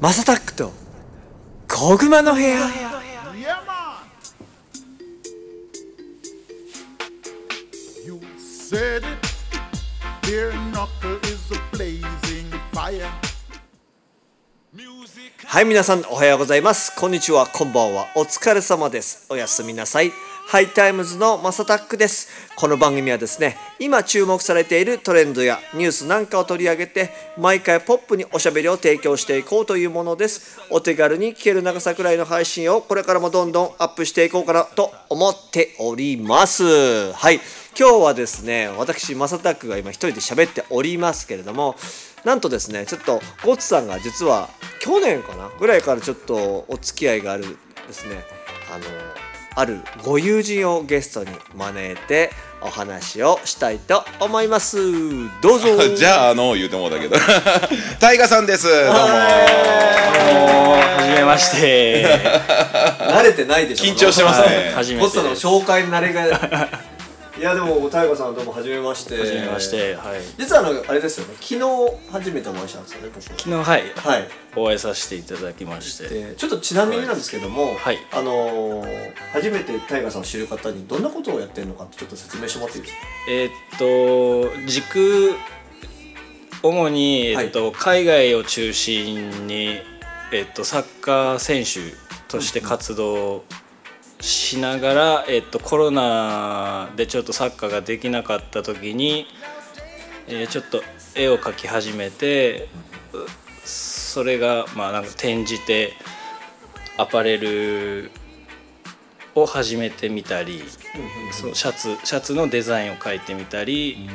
マサタックと小熊の部屋はい皆さんおはようございますこんにちはこんばんはお疲れ様ですおやすみなさいハイタイムズのマサタックです。この番組はですね今注目されているトレンドやニュースなんかを取り上げて毎回ポップにおしゃべりを提供していこうというものです。お手軽に聞ける長さくらいの配信をこれからもどんどんアップしていこうかなと思っております。はい。今日はですね私マサタックが今一人で喋っておりますけれどもなんとですねちょっとゴッツさんが実は去年かなぐらいからちょっとお付き合いがあるですねあのあるご友人をゲストに招いてお話をしたいと思います。どうぞ。じゃああの言うてもうだけど。タイガさんです。どうも。はじめまして。慣れてないでしょ。緊張してますね。はい。初めゴッツさんの。紹介慣れがいやでも大悟さんどうも初めまして。はじめまして。はい。実はあのあれですよね。昨日初めてお会いしたんですよね僕昨日はい。はい。お会いさせていただきまして。でちょっとちなみになんですけども、はい。あのー初めてタイガーさんを知る方にどんなことをやってるのかってちょっと説明してもらっていいですか？えーっと軸主にえーっと海外を中心にえーっとサッカー選手として活動しながらえーっとコロナでちょっとサッカーができなかった時にえーちょっと絵を描き始めてうそれがまあなんか転じてアパレルを始めてみたり、そうシャツシャツのデザインを描いてみたり、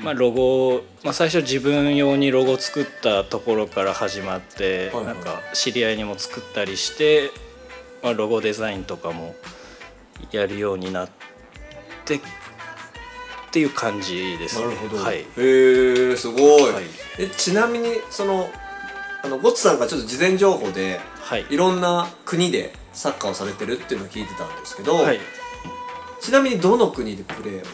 まあ、ロゴを、まあ、最初自分用にロゴ作ったところから始まって、なんか知り合いにも作ったりして、まあ、ロゴデザインとかもやるようになってっていう感じですね。はい、へえすごい、はい。えちなみにそのあのゴッツさんがちょっと事前情報ではい。いろんな国でサッカーをされてるっていうのを聞いてたんですけど、はい。ちなみにどの国でプレーを？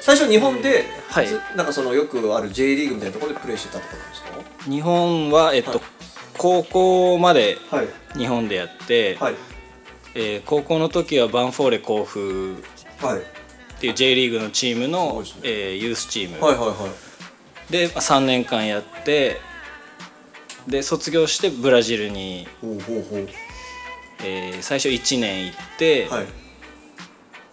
最初日本で、はい。ずなんかそのよくある J リーグみたいなところでプレーしてたとかなんですか？日本は、えっとはい高校まではい。日本でやって、はい。えー高校の時はバンフォーレ甲府はい。っていう J リーグのチームのいですね。えーユースチーム、はいはいはい。でまあ3年間やってで卒業してブラジルに、ほうほうほう。えー最初1年行って、はい。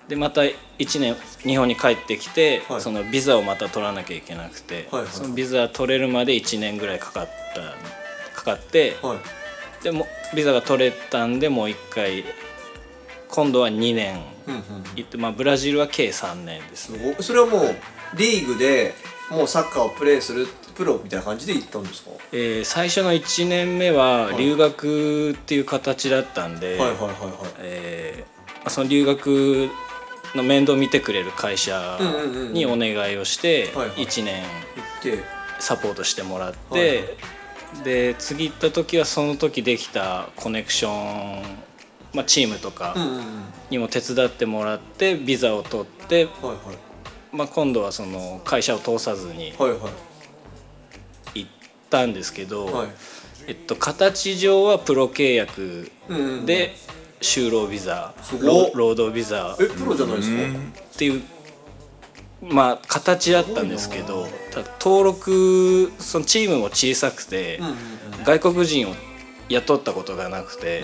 でまた1年日本に帰ってきて、はい。そのビザをまた取らなきゃいけなくて、はいはいそのビザ取れるまで1年ぐらいかかったかかって、はい。でもビザが取れたんでもう一回今度は2年うんうん行って、まあ、ブラジルは計3年ですね。それはもうリーグでもうサッカーをプレーするプロみたいな感じで行ったんですか？えー最初の1年目は留学っていう形だったんで、その留学の面倒見てくれる会社うんうんうんうん。にお願いをしてはいはい。1年行って。サポートしてもらって、はいはいで次行った時はその時できたコネクション、まあ、チームとかにも手伝ってもらってビザを取って、はいはい。まあ、今度はその会社を通さずにはいはい。行ったんですけど、はい。えっと、形上はプロ契約で就労ビザ、労労働ビザえプロじゃないですか？っていうまあ形だったんですけど登録そのチームも小さくて、外国人を雇ったことがなくて、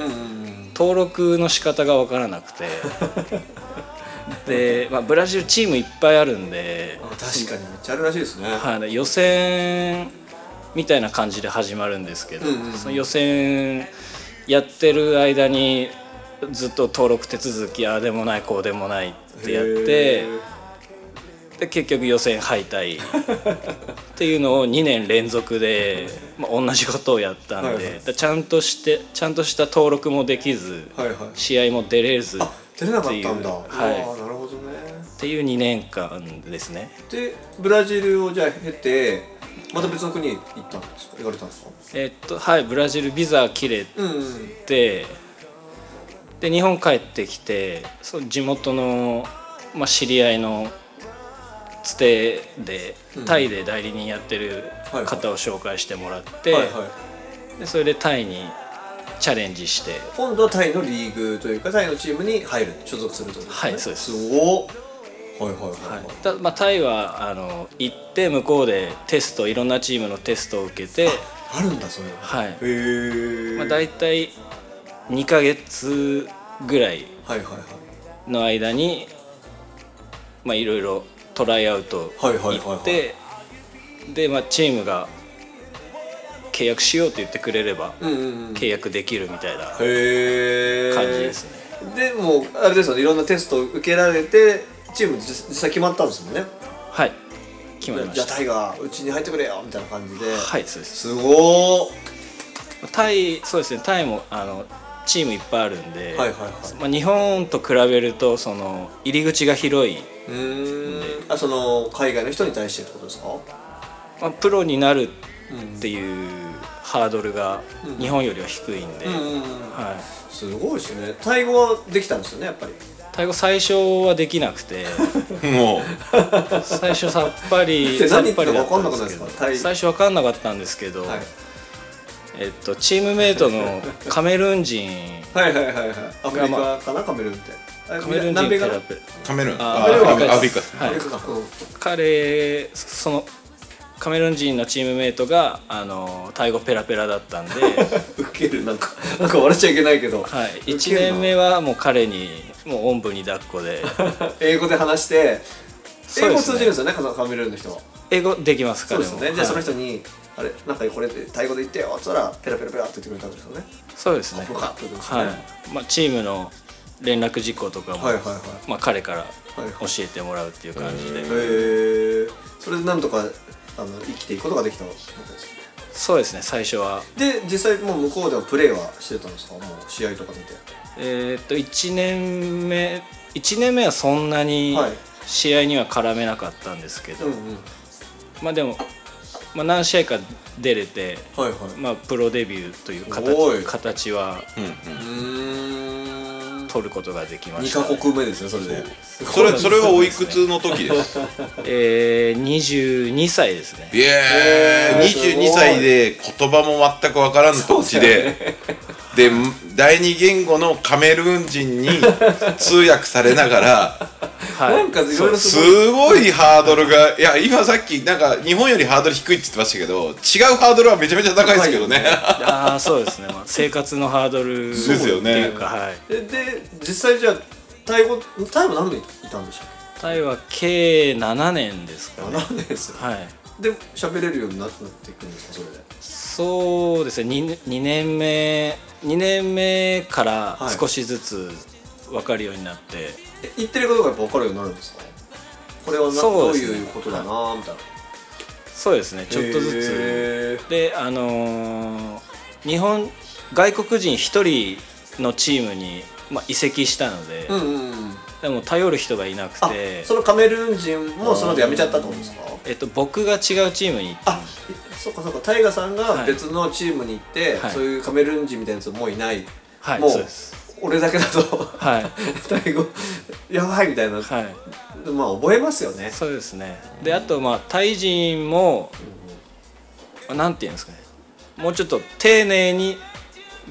登録の仕方が分からなくて。で、まあ、ブラジルチームいっぱいあるんであ確かにめっちゃあるらしいですね。はい、予選みたいな感じで始まるんですけど、その予選やってる間にずっと登録手続きああでもないこうでもないってやってへで結局予選敗退。っていうのを2年連続で、まあ、同じことをやったんで、はいはい。でちゃんとしてちゃんとした登録もできず、ーはいはい。試合も出れずあ出れなかったんだ。はい。あーなるほどね。っていう2年間ですね。でブラジルをじゃあ経てまた別の国へ行ったんですか？行かれたんですか？えっとはいブラジルビザ切れてで日本帰ってきてそう地元の、まあ、知り合いのつてでタイで代理人やってる方を紹介してもらって、はいはい。でそれでタイにチャレンジして。今度はタイのリーグというかタイのチームに入る所属するということはいそうです。はいはいはいははい。まあ、タイはあの行って向こうでテストいろんなチームのテストを受けて、あるんだそういうのはい。へえまあ、大体2ヶ月ぐらいはいはいはい。の間にまあいろいろトライアウト行ってで、まあ、チームが契約しようと言ってくれればうんうんうん。契約できるみたいな感じですね。でもあれですよね。いろんなテストを受けられてチーム実実際決まったんですもんね。はい。決まりました。じゃあタイがうちに入ってくれよみたいな感じで。はいそうです。すごー。タイそうですね。タイもあのチームいっぱいあるんで、はいはいはい。まあ、日本と比べるとその入り口が広い、うーん。あその海外の人に対してってことですか？まあ、プロになるっていうハードルが日本よりは低いんで、うんうんうん。はい、すごいですね。タイ語はできたんですよねやっぱり。タイ語最初はできなくて。も最初さっぱり っ何言ってるぱりだったか分かんですけど最初分かんなかったんですけど、はいえっと、チームメイトのカメルーン人 はいはいはいはい。アフリカかなカメルーンって。あカメルーン人南米かな？ペラペカメルーン。ああアフリカ。彼そのカメルーン人のチームメイトがあのタイ語ペラペラだったんで、ウケる。なんかなんか笑っちゃいけないけど。はい、ウケるな。1年目はもう彼にもうおんぶに抱っこで。英語で話して英語通じるんですよねカカメルーンの人は。英語できますそう彼も。はいですよね。じゃあその人にあれなんかこれでタイ語で言ってよ。っつったらペラペラペラって言ってくれたんですよね。そうですね。よかったですね。はい。まあ、チームの連絡事項とかも、はいはいはい。まあ、彼からはい教えてもらうっていう感じで、へえそれでなんとかあの生きていくことができたわけですよね。そうですね最初は。で実際もう向こうではプレーはしてたんですか？もう試合とか見て。えーっと1年目1年目はそんなにはい。試合には絡めなかったんですけど、うんうん。まあでも、まあ、何試合か出れて、はいはい。まあ、プロデビューというい。形形はうん取ることができま2した、カ国目ですねそれで。それそれはおいくつの時です えー、22歳ですね。いやーえーすごい22歳で言葉も全く分からん土地で、で第二言語のカメルーン人に通訳されながらはいなんかいろいろすすごいハードルがいや今さっきなんか日本よりハードル低いって言ってましたけど違うハードルはめちゃめちゃ高いですけどね。ああそうですね、まあ、生活のハードルですよねっていうか、はい、えで実際じゃあタイ語タイは何年いたんでしたっタイは計7年ですかけね。7年ですよはい。で喋れるようになっていくんですかそれで？そうですね。2, 2年目2年目からはい。少しずつ分かるようになって、え言ってることが分かるようになるんですか？これはなどういうことだなみたいな。そうですね。ちょっとずへつであのー日本外国人1人のチームに、まあ、移籍したので、ーうんうんうん。でも頼る人がいなくあてそのカメルーン人もその後辞めちゃったってことですか？えっと、僕が違うチームに行った。あそっかそっか。タイガさんがはい。別のチームに行って、はい。そういうカメルーン人みたいなやつもういない、はいもうそうです俺だけだと。はい。タイ語やばいみたいな、はい。まあ覚えますよね。そうですね。であとまあタイ人も、まあなんていうんですかね。もうちょっと丁寧に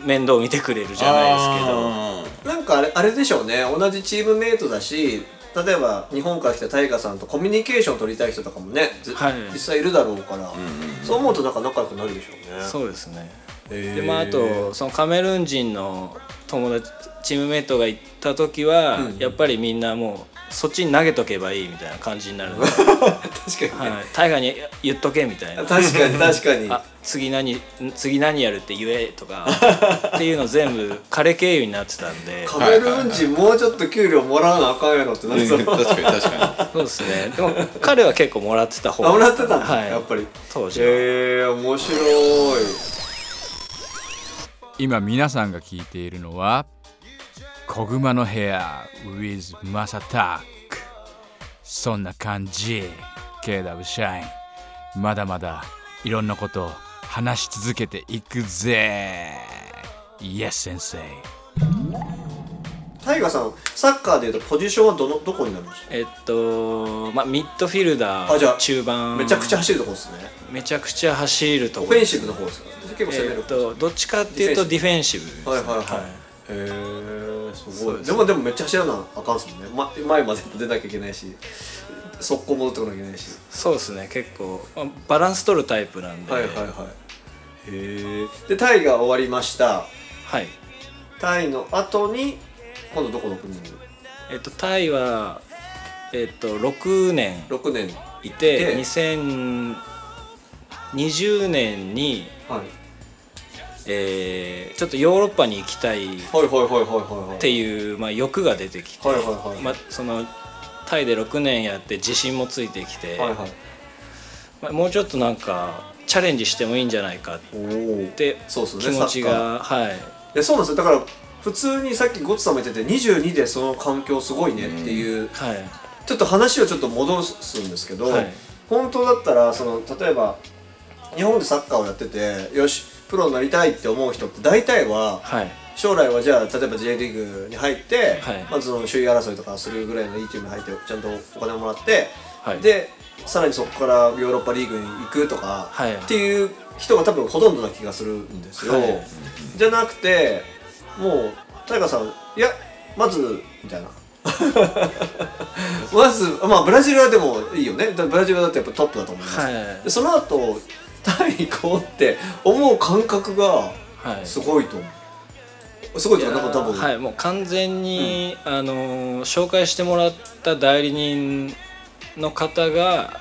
面倒見てくれるじゃないですけど。あなんかあれあれでしょうね。同じチームメイトだし例えば日本から来たタイガさんとコミュニケーション取りたい人とかもね、ずはい。実際いるだろうから、そう思うとなんか仲良くなるでしょうね。そうですねでまああとそのカメルーン人の友達チームメイトが行った時は、うん。やっぱりみんなもうそっちに投げとけばいいみたいな感じになるんで、確かにね、はい、タイガーに言っとけみたいな。確かに確かに。あ次何次何やるって言えとかっていうの全部彼経由になってたんで。カメルーン人もうちょっと給料もらわなあかんやろってなってたー確かに確かそうですね。でも彼は結構もらってた方。あもらってたんだ、はい、やっぱり。当時は、へえ面白い今皆さんが聞いているのは「小熊の部屋 with マサタック」そんな感じ KW シャインまだまだいろんなことを話し続けていくぜ。Yes 先生タイガーさんサッカーでいうとポジションはどのどこになるんですか？えっとまあミッドフィルダあじゃあー中盤。めちゃくちゃ走るとこですね。めちゃくちゃ走るとこオフェンシブの方ですか結構攻めるえっとどっちかっていうとディフェンシブですね。はいはいはい。へえすごい。でもでもめっちゃ走らなあかんっすもんね、ま、前まで出なきゃいけないし速攻戻ってこなきゃいけないし。そうですね。結構まあバランス取るタイプなんで。はいはいはい。へえでタイが終わりました。はい。タイの後に今度どこの国に？えっとタイはえっと6年6年。いてで2020年に、はいえーちょっとヨーロッパに行きたいっていう、まあ、欲が出てきて、まあ、そのタイで6年やって自信もついてきて、はいはい。まあ、もうちょっとなんかチャレンジしてもいいんじゃないかってそ気持ちがはい。そうなんですよ。だから普通にさっきゴッツさんも言ってて22でその環境すごいねっていう、はい。ちょっと話をちょっと戻すんですけど、はい。本当だったらその例えば日本でサッカーをやっててよしプロになりたいって思う人って大体ははい。将来はじゃあ例えば J リーグに入って、はい。まずその首位争いとかするぐらいのいいチームに入ってちゃんとお金をもらって、はい。でさらにそこからヨーロッパリーグに行くとか、はい。っていう人が多分ほとんどな気がするんですよ、はい。じゃなくてもうタイガーさんいやまずみたいな。まずまあブラジルはでもいいよね。だブラジルはだってやっぱトップだと思います、はい。でその後タイ行こうって思う感覚がはい。すごいと思う。すごいというかなんか多分、はい。もう完全に、あのー紹介してもらった代理人の方が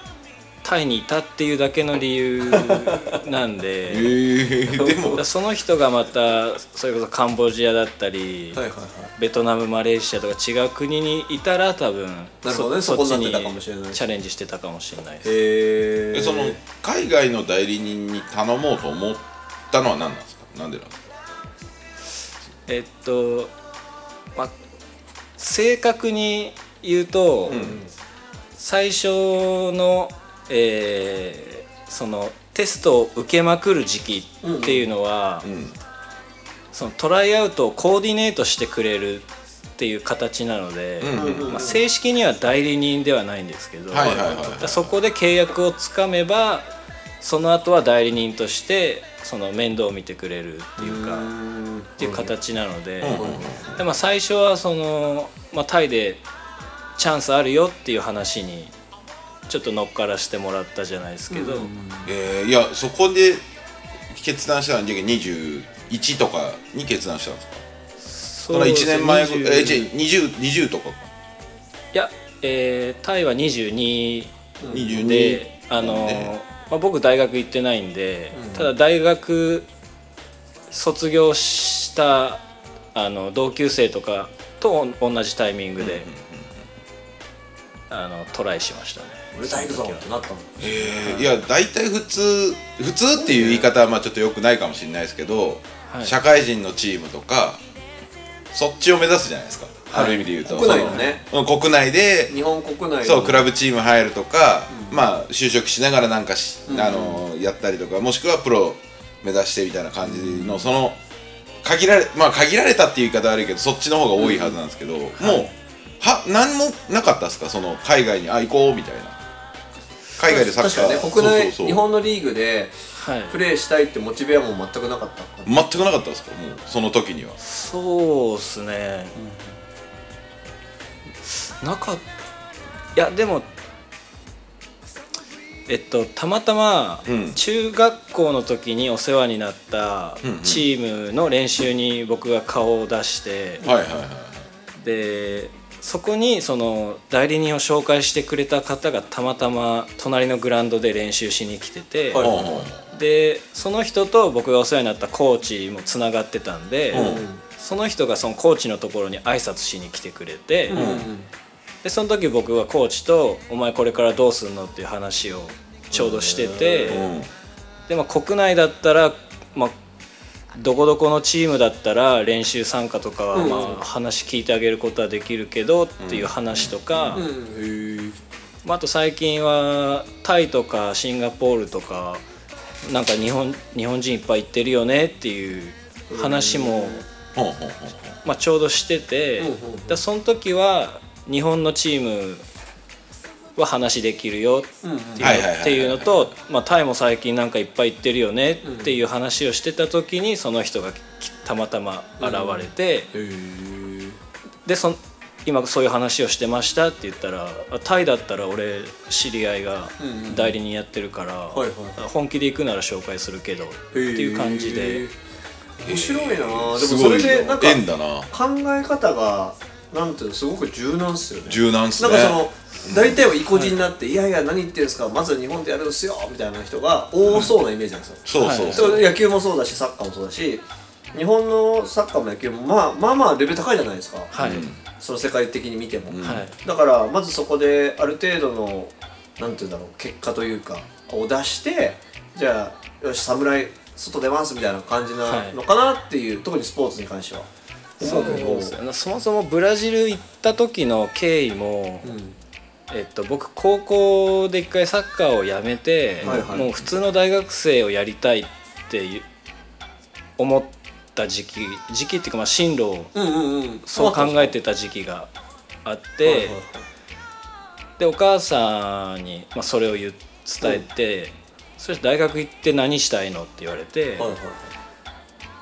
タイにいたっていうだけの理由なんで。えー、でも。その人がまたそれこそカンボジアだったり、はいはいはい。ベトナムマレーシアとか違う国にいたら多分なるほどね。そこになってたかもしれない。チャレンジしてたかもしれないですへええその海外の代理人に頼もうと思ったのは何なんですか？なんでなんですかえっとまあ正確に言うと、最初の、えーそのテストを受けまくる時期っていうのは、ん。そのトライアウトをコーディネートしてくれるっていう形なので、うん。まあ、正式には代理人ではないんですけど、そこで契約をつかめばその後は代理人としてその面倒を見てくれるっていうかっていう形なので,、でまあ、最初はその、まあ、タイでチャンスあるよっていう話にちょっと乗っからしてもらったじゃないですけど、えー、いやそこで決断したのは21とかに決断したんですか？その1年前そうえですねー、20, 20とか。かいや、えータイは22 22で、あのね。まあ、僕大学行ってないんで、ただ大学卒業したあの同級生とかと同じタイミングで、あのトライしましたね俺大工ぞってなったの。えー、いや大体普通普通っていう言い方はまあちょっとよくないかもしれないですけど、はい。社会人のチームとかそっちを目指すじゃないですか、はい。ある意味で言うと。国内のね。そのうん国内で日本国内の。そうクラブチーム入るとか、まあ就職しながらなんかし、あのやったりとかもしくはプロ目指してみたいな感じの、その限られまあ限られたっていう言い方悪いけどそっちの方が多いはずなんですけど、もうは何もなかったですか？その海外にあ行こうみたいな海外でサッカー。確かにね国内そうそうそう。日本のリーグではい。プレーしたいってモチベはもう全くなかった。全くなかったですかもうその時には。そうっすね、なかっいやでもえっとたまたまうん。中学校の時にお世話になったうんうん。チームの練習に僕が顔を出して、はいはいはい。でそこにその代理人を紹介してくれた方がたまたま隣のグラウンドで練習しに来てて、でその人と僕がお世話になったコーチもつながってたんで、うん。その人がそのコーチのところに挨拶しに来てくれて、うん。でその時僕はコーチと「お前これからどうすんの?」っていう話をちょうどしてて、うん。でも国内だったら、まあ、どこどこのチームだったら練習参加とかは、まあ、話聞いてあげることはできるけどっていう話とか、まあ、あと最近はタイとかシンガポールとかなんか日本日本人いっぱい行ってるよねっていう話もまあ、ちょうどしてて、だその時は日本のチームは話できるよっていうのと、まあ、タイも最近なんかいっぱい行ってるよねっていう話をしてた時にその人がきたまたま現れて、でそん今そういう話をしてましたって言ったらあタイだったら俺知り合いが代理人やってるから、本気で行くなら紹介するけどっていう感じで。面白いな。でもすそれでなんか考え方がなんていうのすごく柔軟っすよね。柔軟っすね。なんかその大体は意固地になって、い、やいや何言ってるんですかまず日本でやるんですよみたいな人が多そうなイメージなんですよ、そうそうそそうれ野球もそうだしサッカーもそうだし日本のサッカーも野球もまあまあまあレベル高いじゃないですか、はい、その世界的に見ても、はい。だからまずそこである程度のなんていうんだろう結果というかを出してじゃあよし侍外出ますみたいな感じなのかなっていう、特にスポーツに関してはそうですそもそもブラジル行った時の経緯も、えっと、僕高校で一回サッカーをやめて、はいはい。もう普通の大学生をやりたいって思った時期時期っていうかまあ進路をうんうんうん。そう考えてた時期があって、でお母さんに、まあ、それを伝えて、そして大学行って何したいの？って言われて、はいはいは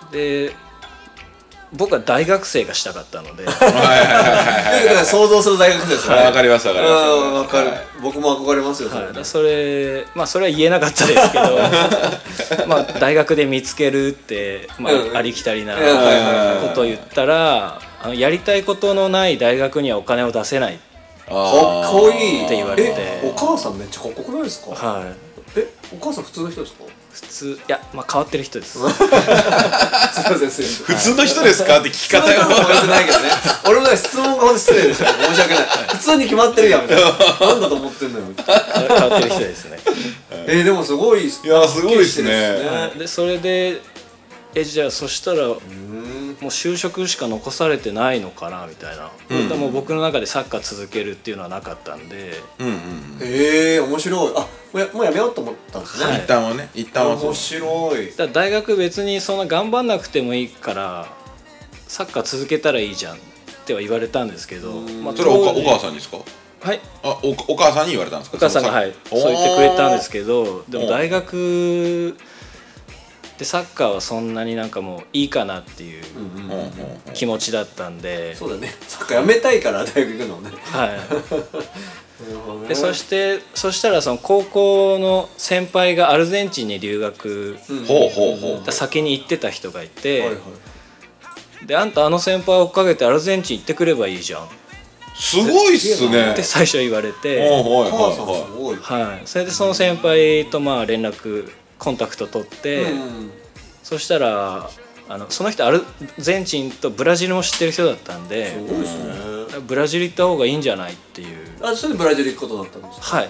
い。で僕は大学生がしたかったので。想像する大学生ですよね。わかりますわかりますうんわかる、はい。僕も憧れますよそれはい、それまあそれは言えなかったですけど。まあ大学で見つけるって、まあうん。ありきたりなことを言ったらあのやりたいことのない大学にはお金を出せない、かっこいいって言われて。えお母さんめっちゃかっこよくないですか？はい、えお母さん普通の人ですか？普通いやまあ変わってる人です。すいませんすいません普通の人ですかって聞き方が良くないけどね。俺もね質問が失礼でした申し訳ない普通に決まってるやんみたい。な なんだと思ってんのよ。変わってる人ですね。えー、でもすごいいいやすごいですね。はいでそれでえじゃあそしたらもう就職しか残されてないのかなみたいな、でもう僕の中でサッカー続けるっていうのはなかったんで、うんうんえー、面白い。あもうやもうやめようと思ったんですね、はい一旦はね一旦はそう。面白い。だから大学別にそんな頑張んなくてもいいからサッカー続けたらいいじゃんっては言われたんですけど、まあ、それはおお母さんにですか？はい。あおお母さんに言われたんですか？お母さんがはい。そう言ってくれたんですけどでも大学でサッカーはそんなになんかもういいかなっていう気持ちだったんで、そうだね。サッカーやめたいから大学行くのね。はい。でそしてそしたらその高校の先輩がアルゼンチンに留学ほうほうほう。先に行ってた人がいて、はいはい。であんたあの先輩を追っかけてアルゼンチン行ってくればいいじゃん。っすごいっすね。て最初言われおて、はい、それでその先輩とまあ連絡コンタクト取って、うん。そしたらあのその人アルゼンチンとブラジルも知ってる人だったんでね。ブラジル行った方がいいんじゃないっていう。あそれでブラジル行くことだったんですか？はい。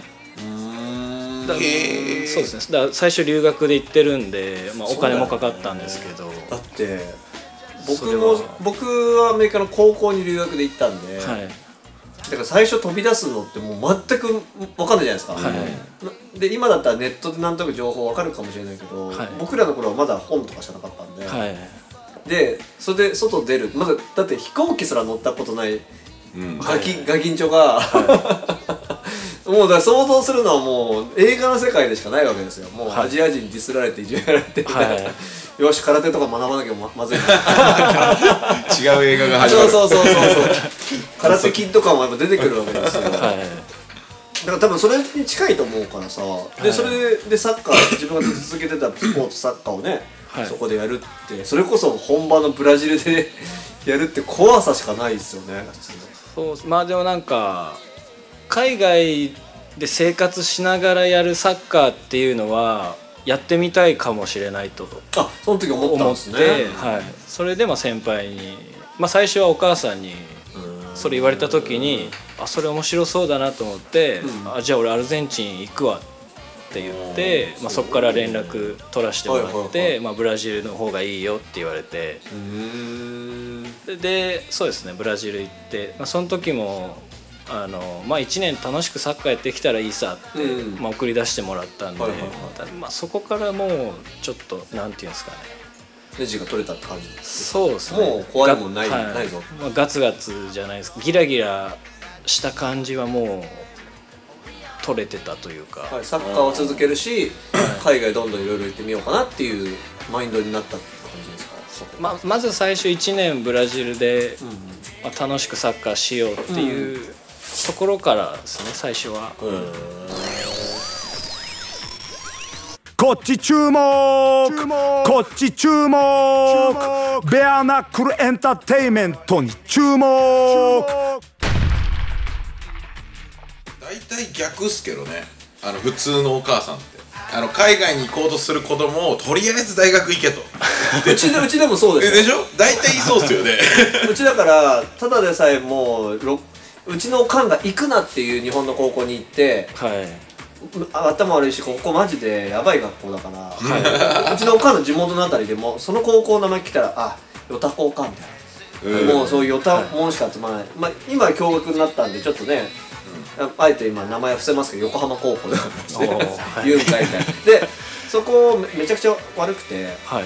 そうですね。だ最初留学で行ってるんで、まあ、お金もかかったんですけど、だって僕もは。僕はアメリカの高校に留学で行ったんで、はいだから最初飛び出すのってもう全く分かんないじゃないですか、はいなで今だったらネットでなんとなく情報分かるかもしれないけど、はい。僕らの頃はまだ本とかしかなかったんで、はいでそれで外出る。まだだって飛行機すら乗ったことないうん。ガキ,、ガキンチョが、もうだ想像するのはもう映画の世界でしかないわけですよ。もうはい。アジア人にディスられていじめられてはい。よし空手とか学ばなきゃままずいな。違う映画が始まる。そうそうそうそうそう。空手筋とかもやっぱ出てくるわけですよ、はい。だから多分それに近いと思うからさ。でそれでサッカー自分が続けてたスポーツサッカーをね、はい。そこでやるってそれこそ本場のブラジルで やるって怖さしかないですよね。そうまあでもなんか海外で生活しながらやるサッカーっていうのはやってみたいかもしれないとあその時思ったんですね。はい、それでまあ先輩に、まあ、最初はお母さんにそれ言われた時にあそれ面白そうだなと思って、あじゃあ俺アルゼンチン行くわって言って、まあ、そこから連絡取らせてもらって、まあ、ブラジルの方がいいよって言われて。でそうですねブラジル行って、まあ、その時もあの、まあ、1年楽しくサッカーやってきたらいいさって、うんまあ、送り出してもらったんで、はいはいはい。まあ、そこからもうちょっとなんていうんですかね。ネジが取れたって感じですそうですね。もう怖いもんないがないぞ。まあ、ガツガツじゃないです。ギラギラした感じはもう取れてたというか、はい、サッカーを続けるし海外どんどんいろいろ行ってみようかなっていうマインドになったって感じですか？ままず最初1年ブラジルで、まあ、楽しくサッカーしようっていうところからですね最初は、こっち注目。こっち注目。ベアナックルエンターテインメントに注目。大体逆っすけどね。あの普通のお母さんって。あの海外に行こうとする子供をとりあえず大学行けと。うちでうちでもそうですよ。えでしょ？大体そうっすよね。うちだからただでさえもうろうちのおかんが行くなっていう日本の高校に行ってはい、う頭悪いしここマジでやばい学校だから、うちのおかんの地元のあたりでもその高校の名前聞いたらあヨタ高かみたいな、うん。もうそういうヨタもんしか集まらない、まあ、今は共学になったんでちょっとね、あえて今名前伏せますけど横浜高校だからおーはい。言うんかいみたいな。でそこめちゃくちゃ悪くてはい。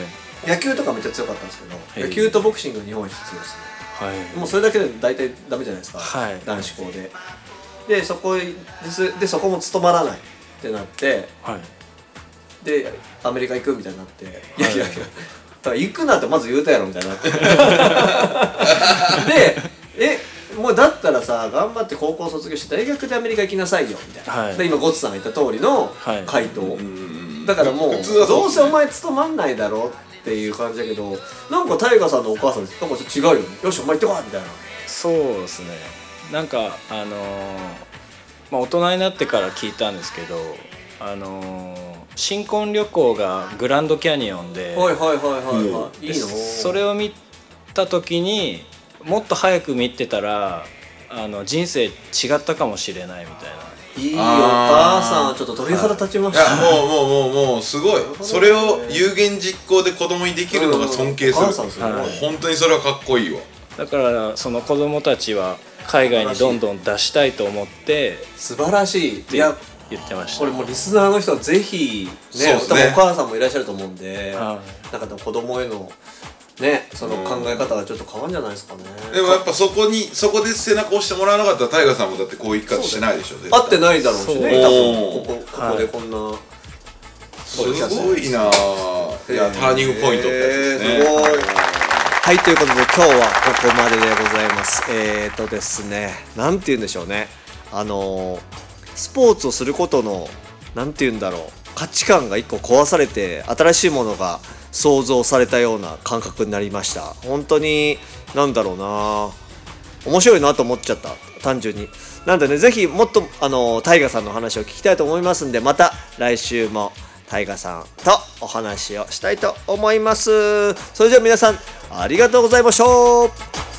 野球とかめっちゃ強かったんですけど野球とボクシング日本一強いですねはい。もうそれだけで大体ダメじゃないですか、はい。男子校で。でそこですでそこも務まらないってなって。はい。でアメリカ行くみたいになって、い、やいやいやだから行くなってまず言うたやろみたいになって。でえもうだったらさ頑張って高校卒業して大学でアメリカ行きなさいよみたいな、はい。で今ゴッツさんが言った通りのはい。回答、だからもうどうせお前務まんないだろっていう感じだけどなんかタイガさんのお母さんなんかちょっと違うよね。よしお前行ってこいみたいな。そうですね。なんかあのーまあ大人になってから聞いたんですけどあのー新婚旅行がグランドキャニオンで,で、はいはいはいはいはい、いいの？それを見た時にもっと早く見てたらあの人生違ったかもしれないみたいないいお母さんちょっと鳥肌立ちまいやしたもうもうもうもうすごい。それを有言実行で子供にできるのが尊敬すおるん本当にそれはかっこいいわ。だからその子供たちは海外にどんどん出したいと思って素晴らしい。っていや言ってました。これもうリスナーの人はぜひねね。多分お母さんもいらっしゃると思うんで、はなんかでも子供へのねその考え方がちょっと変わるんじゃないですかね。でもやっぱそこにそこで背中を押してもらわなかったらタイガーさんもだってこういう生き方してないでしょ合ってないだろうしね多分ここここでこんな、すごいな。ぁいやターニングポイントってやつですね。へーすごい。はいということで今日はここまででございます。えーとですねなんて言うんでしょうね。あのースポーツをすることのなんて言うんだろう価値観が一個壊されて新しいものが想像されたような感覚になりました。本当になんだろうな。面白いなと思っちゃった。単純に。なんでねぜひもっとあのタイガさんの話を聞きたいと思いますんでまた来週もタイガさんとお話をしたいと思います。それでは皆さんありがとうございました